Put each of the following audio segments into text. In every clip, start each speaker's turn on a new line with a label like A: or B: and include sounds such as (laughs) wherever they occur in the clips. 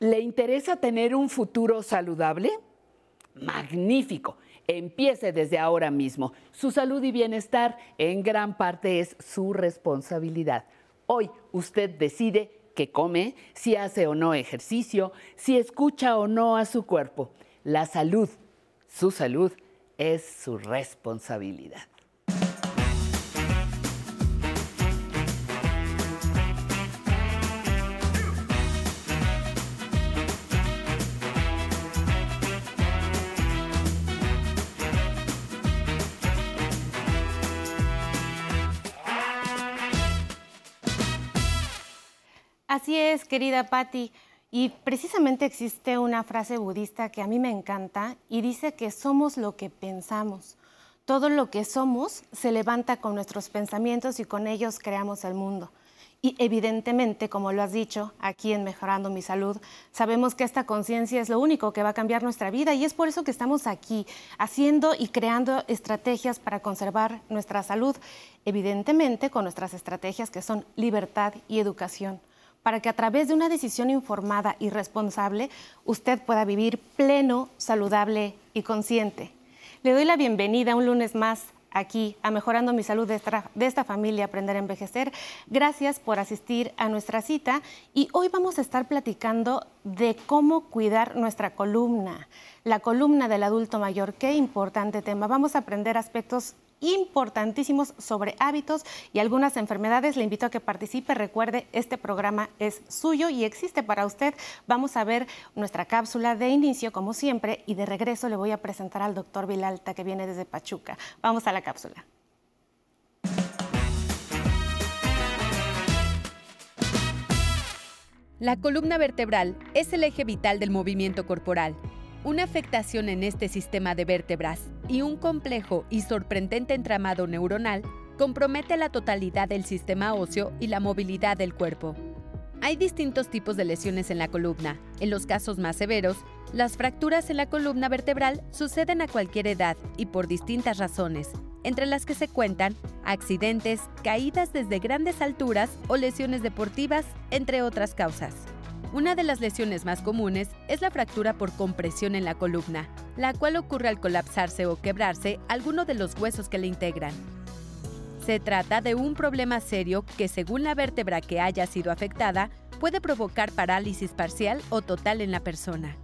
A: ¿Le interesa tener un futuro saludable? Magnífico. Empiece desde ahora mismo. Su salud y bienestar en gran parte es su responsabilidad. Hoy usted decide qué come, si hace o no ejercicio, si escucha o no a su cuerpo. La salud, su salud, es su responsabilidad.
B: Así es, querida Patti. Y precisamente existe una frase budista que a mí me encanta y dice que somos lo que pensamos. Todo lo que somos se levanta con nuestros pensamientos y con ellos creamos el mundo. Y evidentemente, como lo has dicho, aquí en Mejorando mi Salud, sabemos que esta conciencia es lo único que va a cambiar nuestra vida y es por eso que estamos aquí haciendo y creando estrategias para conservar nuestra salud, evidentemente con nuestras estrategias que son libertad y educación para que a través de una decisión informada y responsable usted pueda vivir pleno, saludable y consciente. Le doy la bienvenida un lunes más aquí a Mejorando mi Salud de esta, familia Aprender a Envejecer. Gracias por asistir a nuestra cita y hoy vamos a estar platicando de cómo cuidar nuestra columna, la columna del adulto mayor. Qué importante tema. Vamos a aprender aspectos importantísimos sobre hábitos y algunas enfermedades. Le invito a que participe. Recuerde, este programa es suyo y existe para usted. Vamos a ver nuestra cápsula de inicio, como siempre, y de regreso le voy a presentar al doctor Vilalta, que viene desde Pachuca. Vamos a la cápsula.
C: La columna vertebral es el eje vital del movimiento corporal una afectación en este sistema de vértebras y un complejo y sorprendente entramado neuronal compromete la totalidad del sistema óseo y la movilidad del cuerpo. Hay distintos tipos de lesiones en la columna. En los casos más severos, las fracturas en la columna vertebral suceden a cualquier edad y por distintas razones, entre las que se cuentan accidentes, caídas desde grandes alturas o lesiones deportivas, entre otras causas. Una de las lesiones más comunes es la fractura por compresión en la columna, la cual ocurre al colapsarse o quebrarse alguno de los huesos que le integran. Se trata de un problema serio que según la vértebra que haya sido afectada puede provocar parálisis parcial o total en la persona.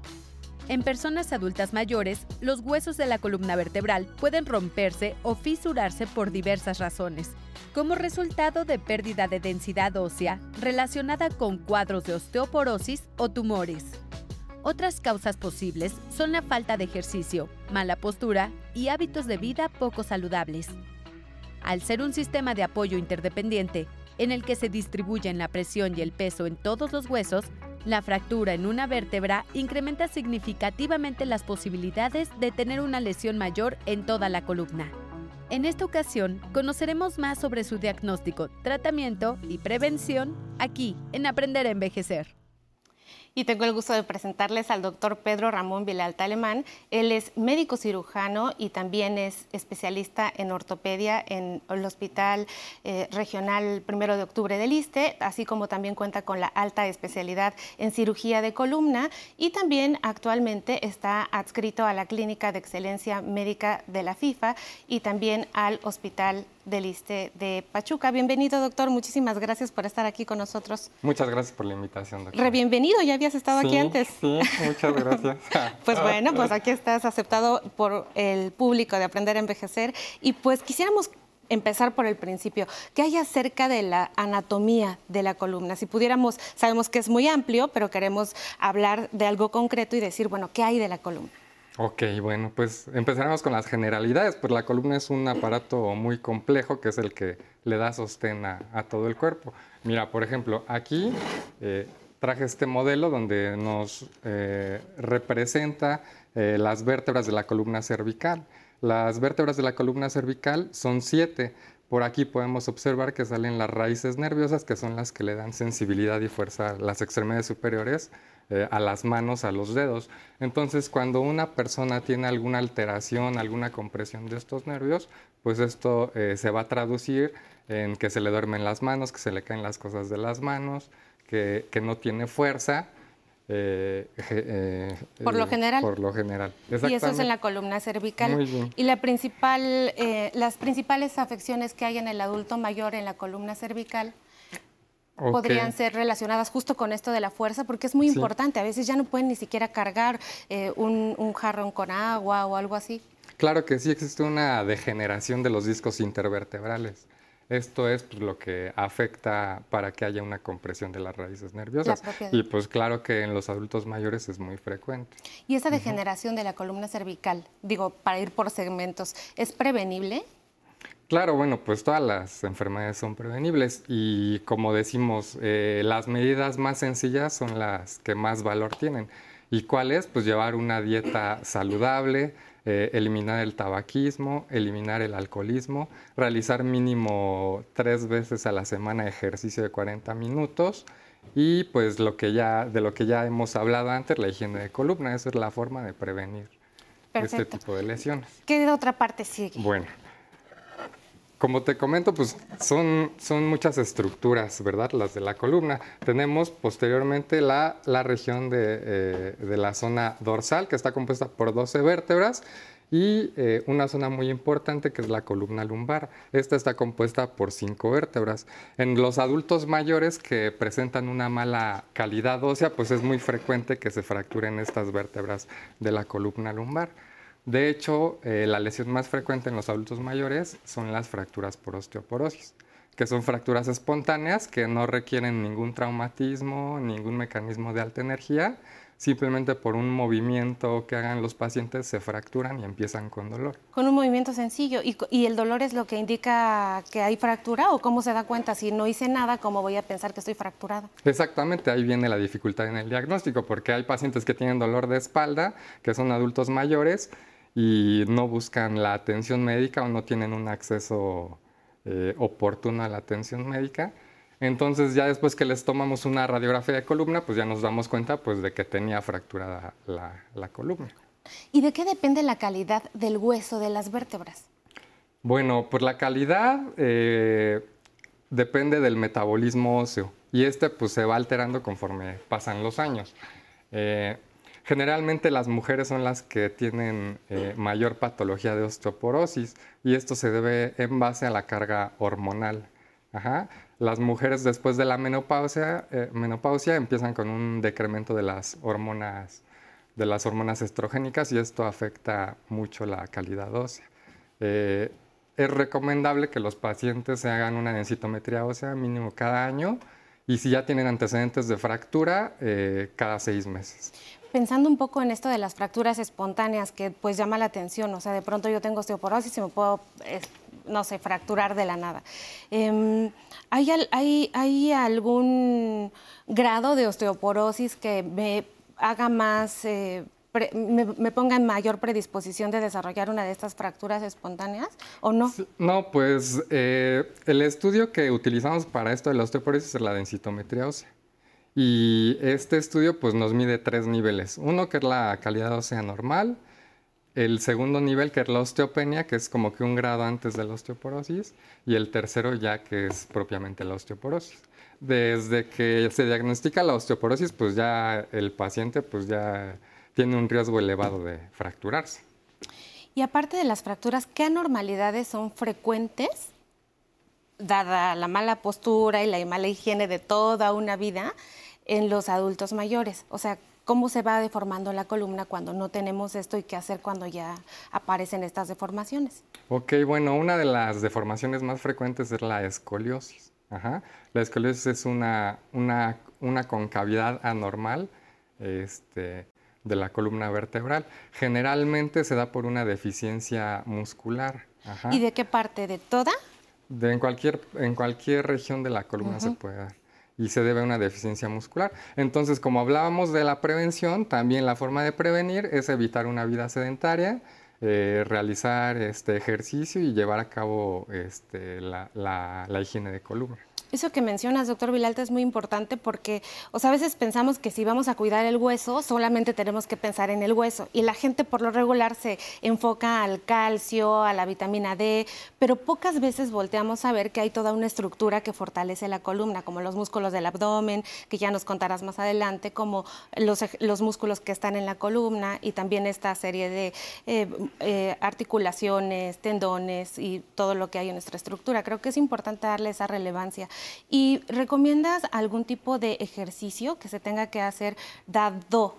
C: En personas adultas mayores, los huesos de la columna vertebral pueden romperse o fisurarse por diversas razones, como resultado de pérdida de densidad ósea relacionada con cuadros de osteoporosis o tumores. Otras causas posibles son la falta de ejercicio, mala postura y hábitos de vida poco saludables. Al ser un sistema de apoyo interdependiente, en el que se distribuyen la presión y el peso en todos los huesos, la fractura en una vértebra incrementa significativamente las posibilidades de tener una lesión mayor en toda la columna. En esta ocasión conoceremos más sobre su diagnóstico, tratamiento y prevención aquí en Aprender a Envejecer
B: y tengo el gusto de presentarles al doctor Pedro Ramón Vilalta Alemán. Él es médico cirujano y también es especialista en ortopedia en el Hospital eh, Regional Primero de Octubre del ISTE, así como también cuenta con la alta especialidad en cirugía de columna y también actualmente está adscrito a la Clínica de Excelencia Médica de la FIFA y también al Hospital del ISTE de Pachuca. Bienvenido, doctor. Muchísimas gracias por estar aquí con nosotros.
D: Muchas gracias por la invitación, doctor.
B: Re bienvenido, ya habías estado aquí antes.
D: Sí, muchas gracias. (laughs)
B: pues bueno, pues aquí estás aceptado por el público de Aprender a Envejecer y pues quisiéramos empezar por el principio. ¿Qué hay acerca de la anatomía de la columna? Si pudiéramos, sabemos que es muy amplio, pero queremos hablar de algo concreto y decir, bueno, ¿qué hay de la columna?
D: Ok, bueno, pues empezaremos con las generalidades. Pues la columna es un aparato muy complejo que es el que le da sostén a, todo el cuerpo. Mira, por ejemplo, aquí eh, traje este modelo donde nos eh, representa eh, las vértebras de la columna cervical. Las vértebras de la columna cervical son siete. Por aquí podemos observar que salen las raíces nerviosas, que son las que le dan sensibilidad y fuerza a las extremidades superiores eh, a las manos, a los dedos. Entonces, cuando una persona tiene alguna alteración, alguna compresión de estos nervios, pues esto eh, se va a traducir en que se le duermen las manos, que se le caen las cosas de las manos, que, no tiene fuerza. (laughs) eh,
B: por lo general.
D: Por lo general.
B: Y eso es en la columna cervical. Y la principal, las principales afecciones que hay en el adulto mayor en la columna cervical podrían ser relacionadas justo con esto de la fuerza, porque es muy importante. A veces ya no pueden ni siquiera cargar un, un jarrón con agua o algo así.
D: Claro que sí existe una degeneración de los discos intervertebrales. Esto es pues, lo que afecta para que haya una compresión de las raíces nerviosas. Y pues claro que en los adultos mayores es muy frecuente.
B: ¿Y esa degeneración de la columna cervical, digo, para ir por segmentos, es prevenible?
D: Claro, bueno, pues todas las enfermedades son prevenibles y como decimos, eh, las medidas más sencillas son las que más valor tienen. ¿Y cuál es? Pues llevar una dieta saludable, eh, eliminar el tabaquismo, eliminar el alcoholismo, realizar mínimo tres veces a la semana ejercicio de 40 minutos y pues lo que ya, de lo que ya hemos hablado antes, la higiene de columna, esa es la forma de prevenir este tipo de lesiones.
B: ¿Qué de otra parte sigue?
D: Bueno, como te comento, pues son, son muchas estructuras, ¿verdad? Las de la columna. Tenemos posteriormente la, la región de, eh, de, la zona dorsal, que está compuesta por 12 vértebras, y eh, una zona muy importante que es la columna lumbar. Esta está compuesta por 5 vértebras. En los adultos mayores que presentan una mala calidad ósea, pues es muy frecuente que se fracturen estas vértebras de la columna lumbar. De hecho, eh, la lesión más frecuente en los adultos mayores son las fracturas por osteoporosis, que son fracturas espontáneas que no requieren ningún traumatismo, ningún mecanismo de alta energía, simplemente por un movimiento que hagan los pacientes se fracturan y empiezan con dolor.
B: Con un movimiento sencillo. ¿Y, el dolor es lo que indica que hay fractura o cómo se da cuenta? Si no hice nada, ¿cómo voy a pensar que estoy fracturada?
D: Exactamente, ahí viene la dificultad en el diagnóstico, porque hay pacientes que tienen dolor de espalda, que son adultos mayores, y no buscan la atención médica o no tienen un acceso eh, oportuno a la atención médica. Entonces ya después que les tomamos una radiografía de columna, pues ya nos damos cuenta pues, de que tenía fracturada la, columna.
B: ¿Y de qué depende la calidad del hueso de las vértebras?
D: Bueno, pues la calidad eh, depende del metabolismo óseo y este pues se va alterando conforme pasan los años. Eh, Generalmente las mujeres son las que tienen eh, mayor patología de osteoporosis y esto se debe en base a la carga hormonal. Las mujeres después de la menopausia, eh, menopausia empiezan con un decremento de las hormonas de las hormonas estrogénicas y esto afecta mucho la calidad ósea. Eh, es recomendable que los pacientes se hagan una densitometría ósea mínimo cada año y si ya tienen antecedentes de fractura, cada seis meses
B: pensando un poco en esto de las fracturas espontáneas, que pues llama la atención, o sea, de pronto yo tengo osteoporosis y me puedo, no sé, fracturar de la nada. Em, ¿hay, hay, ¿Hay algún grado de osteoporosis que me haga más... Eh, me, ponga en mayor predisposición de desarrollar una de estas fracturas espontáneas o no?
D: No, pues eh, el estudio que utilizamos para esto de la osteoporosis es la densitometría ósea. Y este estudio pues, nos mide tres niveles. Uno que es la calidad ósea normal, el segundo nivel que es la osteopenia, que es como que un grado antes de la osteoporosis, y el tercero ya que es propiamente la osteoporosis. Desde que se diagnostica la osteoporosis, pues ya el paciente pues ya tiene un riesgo elevado de fracturarse.
B: Y aparte de las fracturas, ¿qué anormalidades son frecuentes, dada la mala postura y la mala higiene de toda una vida, en los adultos mayores. O sea, cómo se va deformando la columna cuando no tenemos esto y qué hacer cuando ya aparecen estas deformaciones.
D: Ok, bueno, una de las deformaciones más frecuentes es la escoliosis. La escoliosis es una, una, una concavidad anormal este, de la columna vertebral. Generalmente se da por una deficiencia muscular.
B: ¿Y de qué parte? ¿De toda?
D: De en, cualquier, en cualquier región de la columna se puede dar y se debe a una deficiencia muscular. Entonces, como hablábamos de la prevención, también la forma de prevenir es evitar una vida sedentaria, eh, realizar este ejercicio y llevar a cabo este, la, higiene de columna.
B: Eso que mencionas, doctor Vilalta, es muy importante porque, o sea, a veces pensamos que si vamos a cuidar el hueso, solamente tenemos que pensar en el hueso. Y la gente por lo regular se enfoca al calcio, a la vitamina D, pero pocas veces volteamos a ver que hay toda una estructura que fortalece la columna, como los músculos del abdomen, que ya nos contarás más adelante, como los, los músculos que están en la columna y también esta serie de eh, eh, articulaciones, tendones y todo lo que hay en nuestra estructura. Creo que es importante darle esa relevancia. ¿Y recomiendas algún tipo de ejercicio que se tenga que hacer dado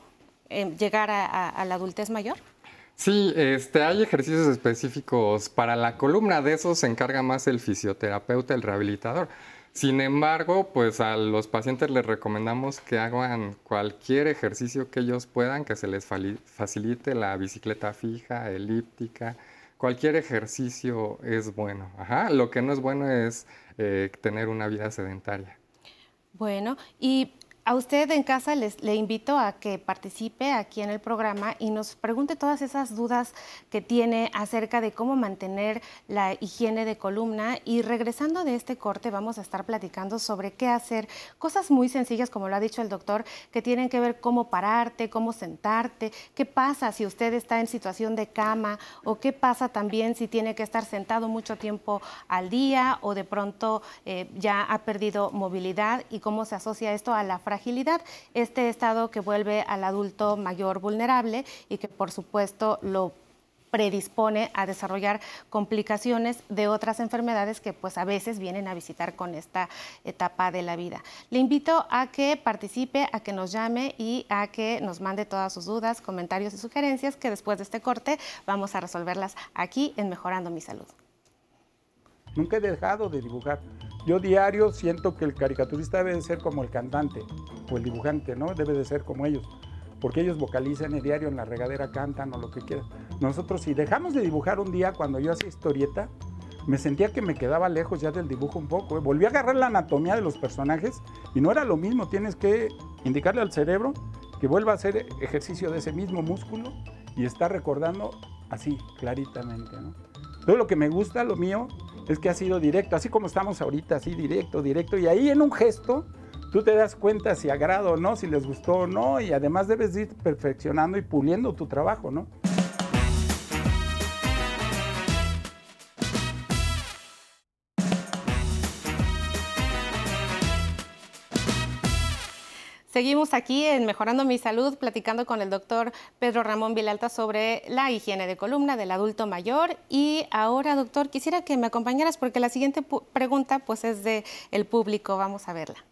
B: eh, llegar a, la adultez mayor?
D: Sí, este, hay ejercicios específicos para la columna, de eso se encarga más el fisioterapeuta, el rehabilitador. Sin embargo, pues a los pacientes les recomendamos que hagan cualquier ejercicio que ellos puedan, que se les facilite la bicicleta fija, elíptica, cualquier ejercicio es bueno. Ajá, lo que no es bueno es eh, tener una vida sedentaria.
B: Bueno, y a usted en casa les, le invito a que participe aquí en el programa y nos pregunte todas esas dudas que tiene acerca de cómo mantener la higiene de columna. Y regresando de este corte vamos a estar platicando sobre qué hacer. Cosas muy sencillas, como lo ha dicho el doctor, que tienen que ver cómo pararte, cómo sentarte, qué pasa si usted está en situación de cama o qué pasa también si tiene que estar sentado mucho tiempo al día o de pronto eh, ya ha perdido movilidad y cómo se asocia esto a la fragilidad, este estado que vuelve al adulto mayor vulnerable y que por supuesto lo predispone a desarrollar complicaciones de otras enfermedades que pues a veces vienen a visitar con esta etapa de la vida. Le invito a que participe, a que nos llame y a que nos mande todas sus dudas, comentarios y sugerencias que después de este corte vamos a resolverlas aquí en Mejorando mi Salud.
E: Nunca he dejado de dibujar. Yo diario siento que el caricaturista debe de ser como el cantante o el dibujante, ¿no? Debe de ser como ellos. Porque ellos vocalizan el diario, en la regadera cantan o lo que quieran. Nosotros, si dejamos de dibujar un día cuando yo hacía historieta, me sentía que me quedaba lejos ya del dibujo un poco. ¿eh? Volví a agarrar la anatomía de los personajes y no era lo mismo. Tienes que indicarle al cerebro que vuelva a hacer ejercicio de ese mismo músculo y estar recordando así, claritamente. ¿no? Todo lo que me gusta, lo mío, es que ha sido directo, así como estamos ahorita, así directo, directo, y ahí en un gesto tú te das cuenta si agrado o no, si les gustó o no, y además debes ir perfeccionando y puliendo tu trabajo, ¿no?
B: Seguimos aquí en Mejorando mi Salud, platicando con el doctor Pedro Ramón Vilalta sobre la higiene de columna del adulto mayor. Y ahora, doctor, quisiera que me acompañaras porque la siguiente pregunta pues, es de el público. Vamos a verla.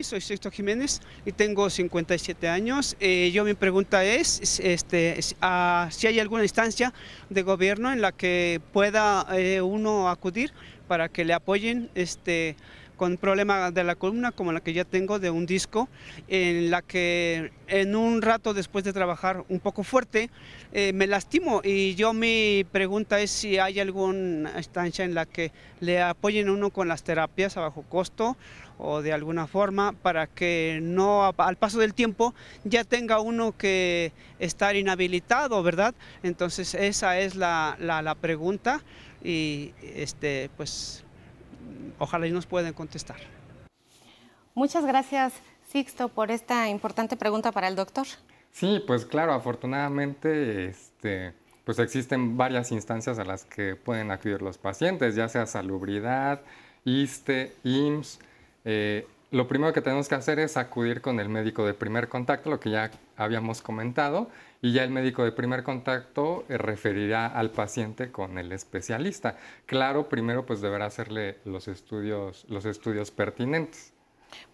F: Soy Sexto Jiménez y tengo 57 años. Eh, yo mi pregunta es este, ah, si hay alguna instancia de gobierno en la que pueda eh, uno acudir para que le apoyen este, con problema de la columna como la que ya tengo de un disco, en la que en un rato después de trabajar un poco fuerte eh, me lastimo y yo mi pregunta es si hay alguna estancia en la que le apoyen uno con las terapias a bajo costo o de alguna forma para que no al paso del tiempo ya tenga uno que estar inhabilitado, ¿verdad? Entonces esa es la, la, la pregunta y este pues ojalá y nos puedan contestar.
B: Muchas gracias, Sixto, por esta importante pregunta para el doctor.
D: Sí, pues claro, afortunadamente este, pues existen varias instancias a las que pueden acudir los pacientes, ya sea salubridad, ISTE, IMSS. Eh, lo primero que tenemos que hacer es acudir con el médico de primer contacto, lo que ya habíamos comentado, y ya el médico de primer contacto eh, referirá al paciente con el especialista. Claro, primero pues deberá hacerle los estudios, los estudios pertinentes.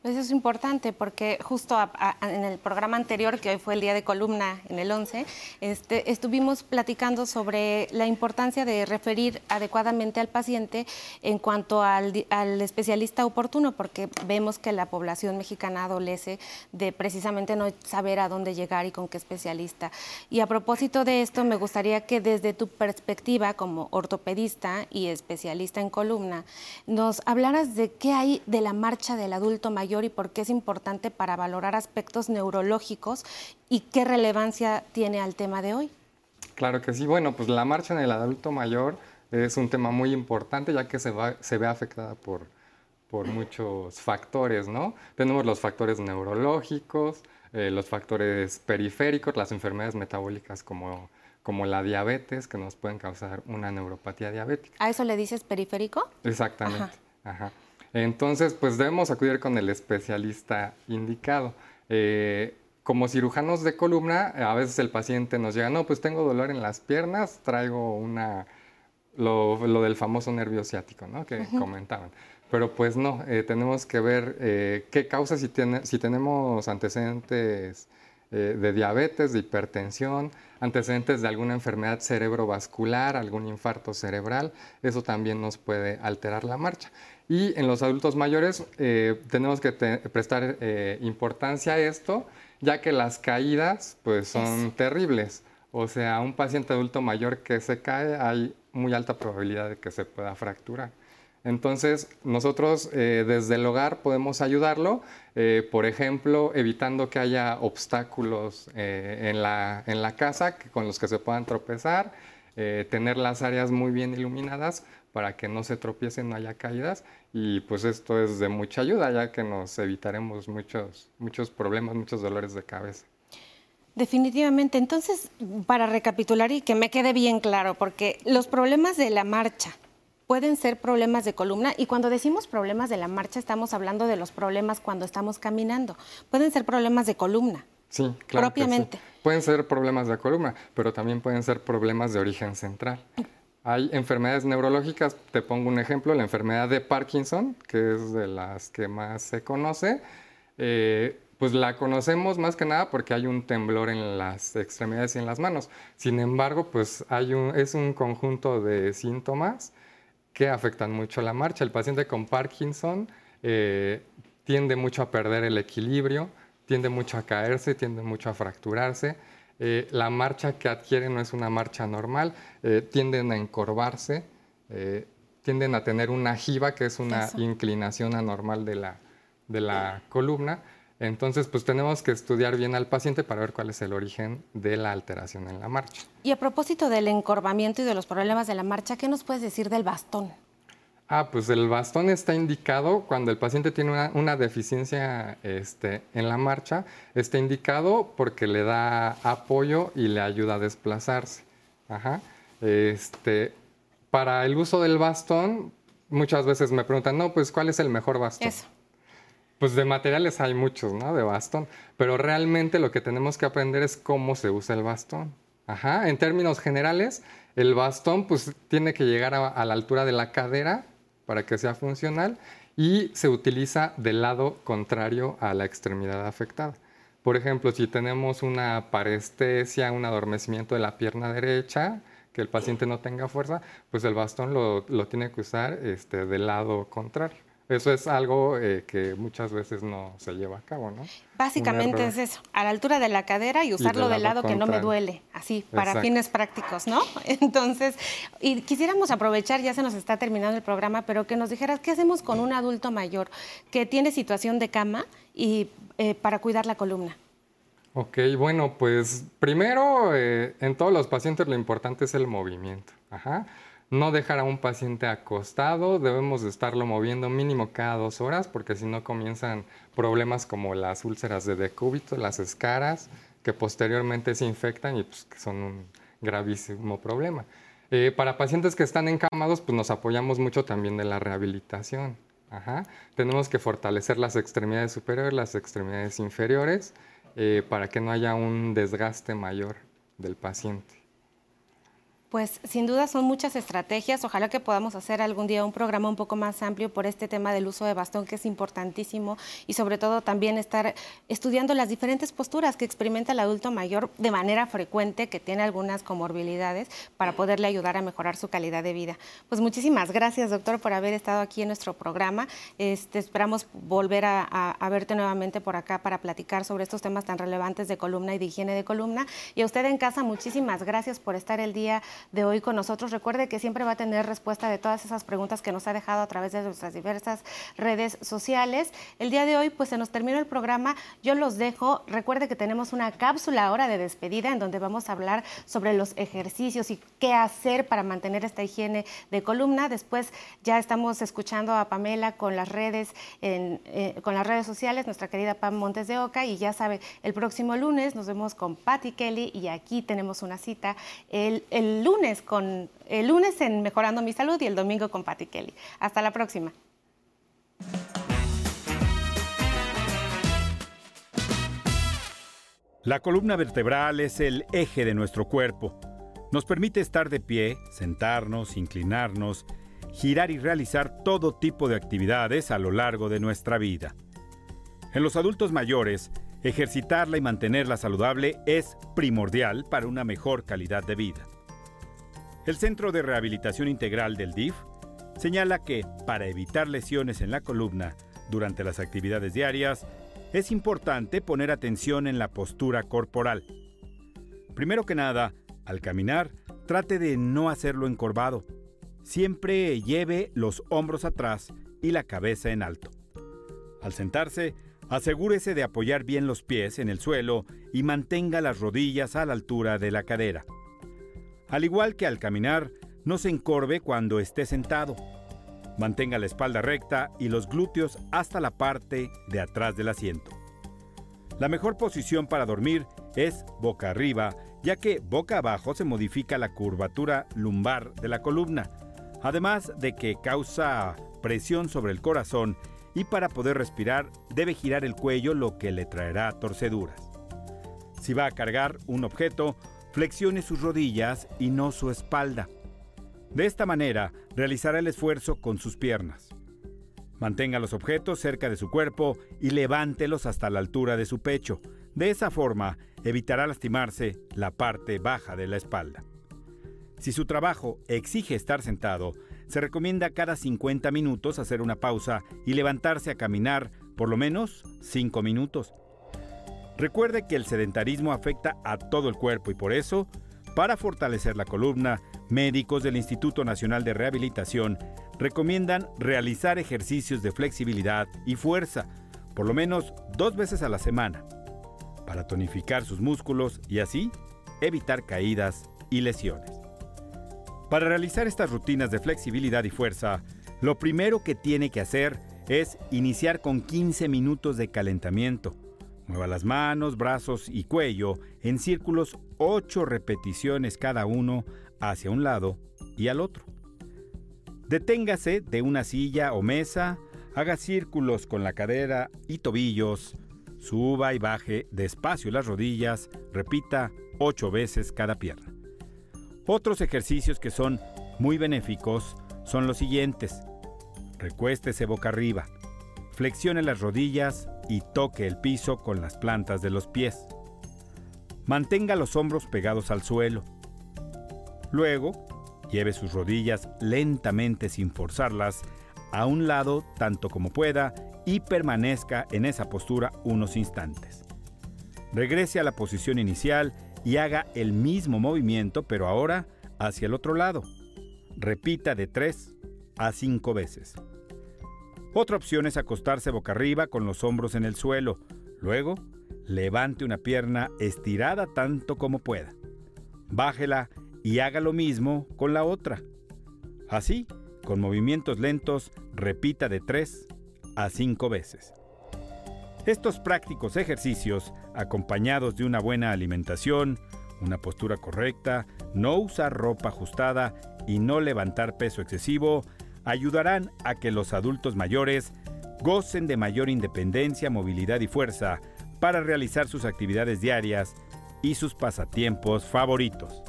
B: Pues es importante porque justo en el programa anterior, que hoy fue el día de columna en el 11, este, estuvimos platicando sobre la importancia de referir adecuadamente al paciente en cuanto al, al, especialista oportuno, porque vemos que la población mexicana adolece de precisamente no saber a dónde llegar y con qué especialista. Y a propósito de esto, me gustaría que desde tu perspectiva como ortopedista y especialista en columna, nos hablaras de qué hay de la marcha del adulto mayor y por qué es importante para valorar aspectos neurológicos y qué relevancia tiene al tema de hoy.
D: Claro que sí. Bueno, pues la marcha en el adulto mayor Es un tema muy importante ya que se, va, se ve afectada por, por muchos factores, ¿no? Tenemos los factores neurológicos, eh, los factores periféricos, las enfermedades metabólicas como, como la diabetes, que nos pueden causar una neuropatía diabética.
B: ¿A eso le dices periférico?
D: Exactamente. Ajá. Entonces, pues debemos acudir con el especialista indicado. Eh, como cirujanos de columna, a veces el paciente nos llega, no, pues tengo dolor en las piernas, traigo una, lo, del famoso nervio ciático, ¿no? Que comentaban. Pero pues no, eh, tenemos que ver eh, qué causa si, tiene, si tenemos antecedentes de diabetes, de hipertensión, antecedentes de alguna enfermedad cerebrovascular, algún infarto cerebral, eso también nos puede alterar la marcha. Y en los adultos mayores eh, tenemos que prestar eh, importancia a esto, ya que las caídas pues son terribles. O sea, un paciente adulto mayor que se cae, hay muy alta probabilidad de que se pueda fracturar. Entonces, nosotros eh, desde el hogar podemos ayudarlo, por ejemplo, evitando que haya obstáculos en la, en, la, casa con los que se puedan tropezar, tener las áreas muy bien iluminadas para que no se tropiecen, no haya caídas. Y pues esto es de mucha ayuda, ya que nos evitaremos muchos, muchos problemas, muchos dolores de cabeza.
B: Definitivamente. Entonces, para recapitular y que me quede bien claro, porque los problemas de la marcha pueden ser problemas de columna y cuando decimos problemas de la marcha estamos hablando de los problemas cuando estamos caminando. Pueden ser problemas de columna.
D: Sí, claro. Propiamente. Pueden ser problemas de columna, pero también pueden ser problemas de origen central. Hay enfermedades neurológicas, te pongo un ejemplo, la enfermedad de Parkinson, que es de las que más se conoce, eh, pues la conocemos más que nada porque hay un temblor en las extremidades y en las manos. Sin embargo, pues hay un, es un conjunto de síntomas que afectan mucho la marcha. El paciente con Parkinson eh, tiende mucho a perder el equilibrio, tiende mucho a caerse, tiende mucho a fracturarse. Eh, la marcha que adquiere no es una marcha normal, eh, tienden a encorvarse, eh, tienden a tener una jiba, que es una inclinación anormal de la, de la columna. Entonces, pues tenemos que estudiar bien al paciente para ver cuál es el origen de la alteración en la marcha.
B: Y a propósito del encorvamiento y de los problemas de la marcha, ¿qué nos puedes decir del bastón?
D: Ah, pues el bastón está indicado cuando el paciente tiene una, deficiencia este, en la marcha, está indicado porque le da apoyo y le ayuda a desplazarse. Ajá. Este, para el uso del bastón, muchas veces me preguntan, no, pues ¿cuál es el mejor bastón? Eso. Pues de materiales hay muchos, ¿no? De bastón, pero realmente lo que tenemos que aprender es cómo se usa el bastón. Ajá. En términos generales, el bastón pues tiene que llegar a la altura de la cadera para que sea funcional y se utiliza del lado contrario a la extremidad afectada. Por ejemplo, si tenemos una parestesia, un adormecimiento de la pierna derecha, que el paciente no tenga fuerza, pues el bastón lo, lo tiene que usar este, del lado contrario. Eso es algo eh, que muchas veces no se lleva a cabo, ¿no?
B: Básicamente es eso, a la altura de la cadera y usarlo del lado, que no me duele, así, para fines prácticos, ¿no? (laughs) Entonces, y quisiéramos aprovechar, ya se nos está terminando el programa, pero que nos dijeras, ¿qué hacemos con un adulto mayor que tiene situación de cama y eh, para cuidar la columna?
D: Ok, bueno, pues primero, eh, en todos los pacientes lo importante es el movimiento. Ajá no dejar a un paciente acostado, debemos de estarlo moviendo mínimo cada dos horas porque si no comienzan problemas como las úlceras de decúbito, las escaras, que posteriormente se infectan y pues, que son un gravísimo problema. Eh, para pacientes que están encamados, pues nos apoyamos mucho también de la rehabilitación. Tenemos que fortalecer las extremidades superiores, las extremidades inferiores, eh, para que no haya un desgaste mayor del paciente.
B: Pues sin duda son muchas estrategias. Ojalá que podamos hacer algún día un programa un poco más amplio por este tema del uso de bastón, que es importantísimo, y sobre todo también estar estudiando las diferentes posturas que experimenta el adulto mayor de manera frecuente, que tiene algunas comorbilidades, para poderle ayudar a mejorar su calidad de vida. Pues muchísimas gracias, doctor, por haber estado aquí en nuestro programa. Este, esperamos volver a, a verte nuevamente por acá para platicar sobre estos temas tan relevantes de columna y de higiene de columna. Y a usted en casa, muchísimas gracias por estar el día de hoy con nosotros. Recuerde que siempre va a tener respuesta de todas esas preguntas que nos ha dejado a través de nuestras diversas redes sociales. El día de hoy, pues se nos terminó el programa. Yo los dejo. Recuerde que tenemos una cápsula ahora de despedida en donde vamos a hablar sobre los ejercicios y qué hacer para mantener esta higiene de columna. Después ya estamos escuchando a Pamela con las redes, eh, con las redes sociales, nuestra querida Pam Montes de Oca, y ya sabe, el próximo lunes nos vemos con Patty Kelly y aquí tenemos una cita el, el lunes el lunes en Mejorando mi Salud y el domingo con Patty Kelly. Hasta la próxima.
G: La columna vertebral es el eje de nuestro cuerpo. Nos permite estar de pie, sentarnos, inclinarnos, girar y realizar todo tipo de actividades a lo largo de nuestra vida. En los adultos mayores, ejercitarla y mantenerla saludable es primordial para una mejor calidad de vida. El Centro de Rehabilitación Integral del DIF señala que, para evitar lesiones en la columna durante las actividades diarias, es importante poner atención en la postura corporal. Primero que nada, al caminar, trate de no hacerlo encorvado. Siempre lleve los hombros atrás y la cabeza en alto. Al sentarse, asegúrese de apoyar bien los pies en el suelo y mantenga las rodillas a la altura de la cadera. Al igual que al caminar, no se encorve cuando esté sentado. Mantenga la espalda recta y los glúteos hasta la parte de atrás del asiento. La mejor posición para dormir es boca arriba, ya que boca abajo se modifica la curvatura lumbar de la columna, además de que causa presión sobre el corazón y para poder respirar debe girar el cuello lo que le traerá torceduras. Si va a cargar un objeto, flexione sus rodillas y no su espalda. De esta manera, realizará el esfuerzo con sus piernas. Mantenga los objetos cerca de su cuerpo y levántelos hasta la altura de su pecho. De esa forma, evitará lastimarse la parte baja de la espalda. Si su trabajo exige estar sentado, se recomienda cada 50 minutos hacer una pausa y levantarse a caminar por lo menos 5 minutos. Recuerde que el sedentarismo afecta a todo el cuerpo y por eso, para fortalecer la columna, médicos del Instituto Nacional de Rehabilitación recomiendan realizar ejercicios de flexibilidad y fuerza, por lo menos dos veces a la semana, para tonificar sus músculos y así evitar caídas y lesiones. Para realizar estas rutinas de flexibilidad y fuerza, lo primero que tiene que hacer es iniciar con 15 minutos de calentamiento. Mueva las manos, brazos y cuello en círculos 8 repeticiones cada uno hacia un lado y al otro. Deténgase de una silla o mesa, haga círculos con la cadera y tobillos, suba y baje despacio las rodillas, repita ocho veces cada pierna. Otros ejercicios que son muy benéficos son los siguientes. Recuéstese boca arriba, flexione las rodillas y toque el piso con las plantas de los pies. Mantenga los hombros pegados al suelo. Luego, Lleve sus rodillas lentamente sin forzarlas a un lado tanto como pueda y permanezca en esa postura unos instantes. Regrese a la posición inicial y haga el mismo movimiento pero ahora hacia el otro lado. Repita de 3 a 5 veces. Otra opción es acostarse boca arriba con los hombros en el suelo. Luego, levante una pierna estirada tanto como pueda. Bájela y haga lo mismo con la otra. Así, con movimientos lentos, repita de 3 a 5 veces. Estos prácticos ejercicios, acompañados de una buena alimentación, una postura correcta, no usar ropa ajustada y no levantar peso excesivo, ayudarán a que los adultos mayores gocen de mayor independencia, movilidad y fuerza para realizar sus actividades diarias y sus pasatiempos favoritos.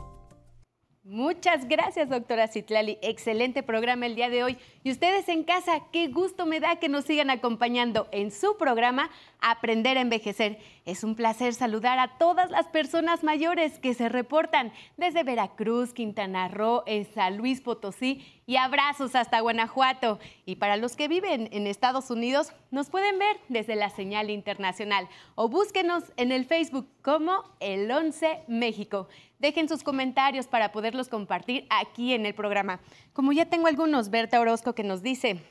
C: Muchas gracias, doctora Citlali. Excelente programa el día de hoy. Y ustedes en casa, qué gusto me da que nos sigan acompañando en su programa Aprender a Envejecer. Es un placer saludar a todas las personas mayores que se reportan desde Veracruz, Quintana Roo, San Luis Potosí y abrazos hasta Guanajuato. Y para los que viven en Estados Unidos, nos pueden ver desde la señal internacional o búsquenos en el Facebook como El 11 México. Dejen sus comentarios para poderlos compartir aquí en el programa. Como ya tengo algunos, Berta Orozco que nos dice,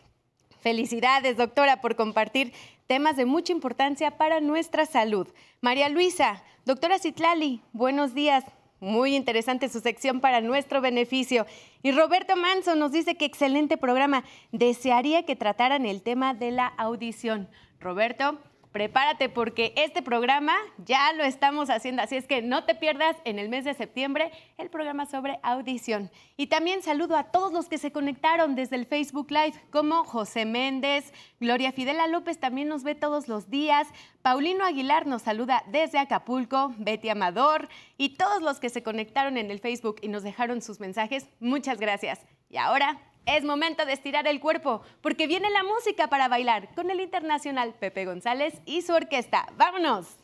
C: felicidades doctora por compartir temas de mucha importancia para nuestra salud. María Luisa, doctora Citlali, buenos días. Muy interesante su sección para nuestro beneficio. Y Roberto Manso nos dice que excelente programa. Desearía que trataran el tema de la audición. Roberto, prepárate porque este programa ya lo estamos haciendo, así es que no te pierdas en el mes de septiembre el programa sobre audición. Y también saludo a todos los que se conectaron desde el Facebook Live, como José Méndez, Gloria Fidela López también nos ve todos los días, Paulino Aguilar nos saluda desde Acapulco, Betty Amador y todos los que se conectaron en el Facebook y nos dejaron sus mensajes, muchas gracias. Y ahora es momento de estirar el cuerpo, porque viene la música para bailar con el internacional Pepe González y su orquesta. ¡Vámonos!